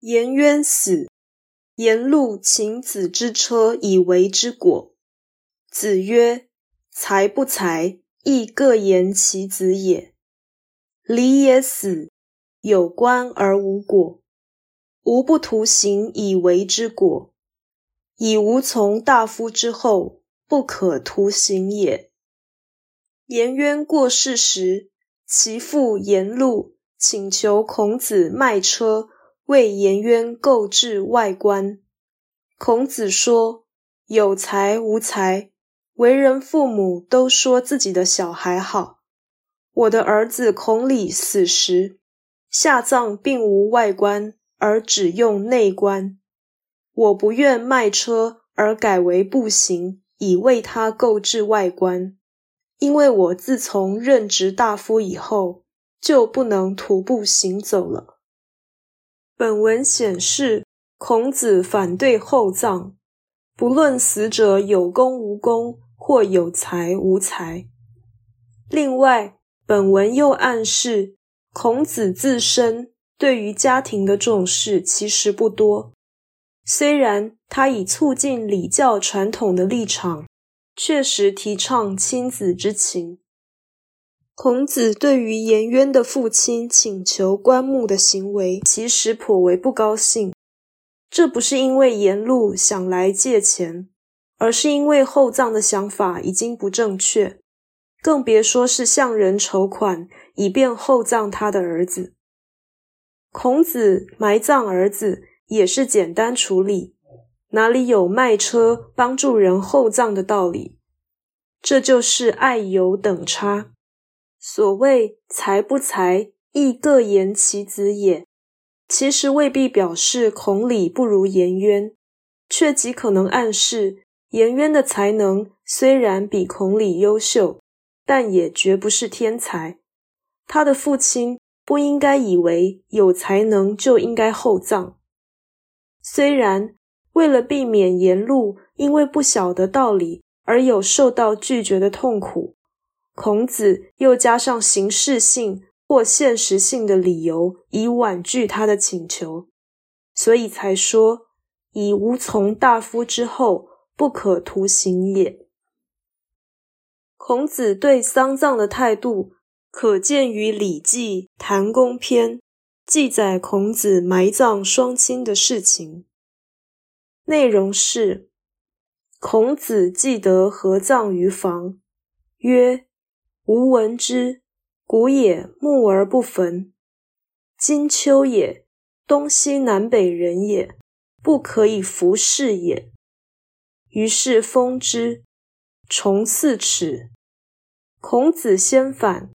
颜渊死，颜路请子之车以为之果。子曰：“才不才，亦各言其子也。礼也死，有官而无果，无不图行以为之果，以无从大夫之后，不可图行也。”颜渊过世时，其父颜路。请求孔子卖车，为颜渊购置外观。孔子说：“有才无才，为人父母都说自己的小孩好。我的儿子孔鲤死时，下葬并无外观，而只用内观。我不愿卖车而改为步行，以为他购置外观，因为我自从任职大夫以后。”就不能徒步行走了。本文显示，孔子反对厚葬，不论死者有功无功，或有才无才。另外，本文又暗示，孔子自身对于家庭的重视其实不多。虽然他以促进礼教传统的立场，确实提倡亲子之情。孔子对于颜渊的父亲请求棺木的行为，其实颇为不高兴。这不是因为颜路想来借钱，而是因为厚葬的想法已经不正确，更别说是向人筹款以便厚葬他的儿子。孔子埋葬儿子也是简单处理，哪里有卖车帮助人厚葬的道理？这就是爱有等差。所谓才不才，亦各言其子也。其实未必表示孔鲤不如颜渊，却极可能暗示颜渊的才能虽然比孔鲤优秀，但也绝不是天才。他的父亲不应该以为有才能就应该厚葬。虽然为了避免颜路因为不晓得道理而有受到拒绝的痛苦。孔子又加上形式性或现实性的理由，以婉拒他的请求，所以才说以无从大夫之后，不可图行也。孔子对丧葬的态度，可见于《礼记·谈公篇》，记载孔子埋葬双亲的事情。内容是：孔子记得合葬于房，曰。吾闻之，古也木而不焚。今秋也，东西南北人也，不可以服侍也。于是封之，重四尺。孔子先反，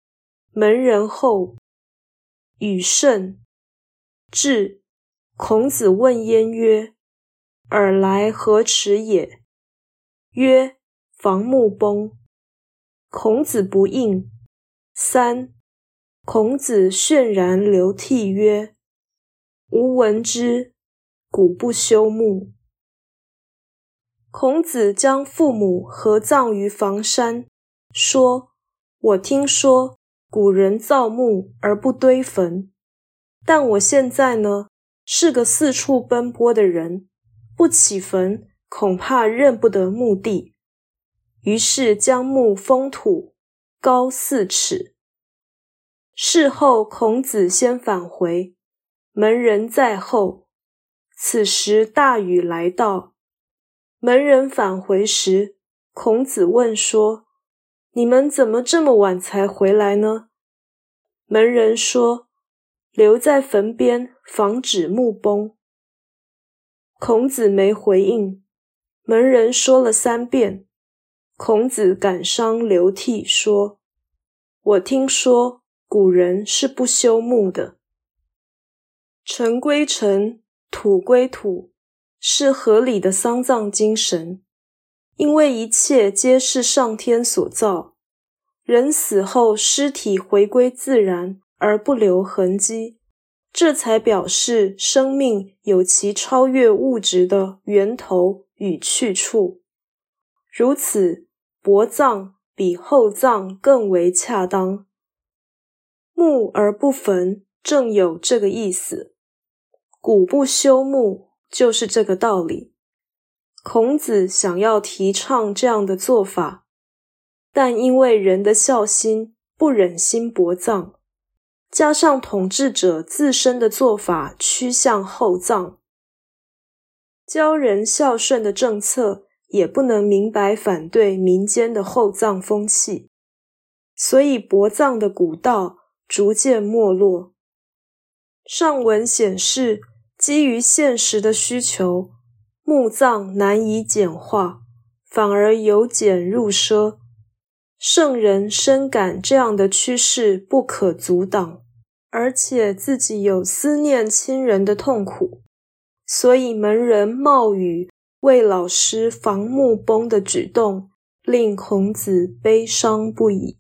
门人后。与甚。至，孔子问焉曰：“尔来何迟也？”曰：“防木崩。”孔子不应。三，孔子泫然流涕曰：“吾闻之，古不修墓。”孔子将父母合葬于房山，说：“我听说古人造墓而不堆坟，但我现在呢，是个四处奔波的人，不起坟，恐怕认不得墓地。”于是将木封土，高四尺。事后孔子先返回，门人在后。此时大雨来到，门人返回时，孔子问说：“你们怎么这么晚才回来呢？”门人说：“留在坟边，防止木崩。”孔子没回应，门人说了三遍。孔子感伤流涕说：“我听说古人是不修墓的，尘归尘，土归土，是合理的丧葬精神。因为一切皆是上天所造，人死后尸体回归自然而不留痕迹，这才表示生命有其超越物质的源头与去处。如此。”薄葬比厚葬更为恰当，木而不焚，正有这个意思。古不修墓就是这个道理。孔子想要提倡这样的做法，但因为人的孝心不忍心薄葬，加上统治者自身的做法趋向厚葬，教人孝顺的政策也不能明白反对民间的厚葬风气，所以薄葬的古道逐渐没落。上文显示，基于现实的需求。墓葬难以简化，反而由俭入奢。圣人深感这样的趋势不可阻挡，而且自己有思念亲人的痛苦，所以门人冒雨为老师防木崩的举动，令孔子悲伤不已。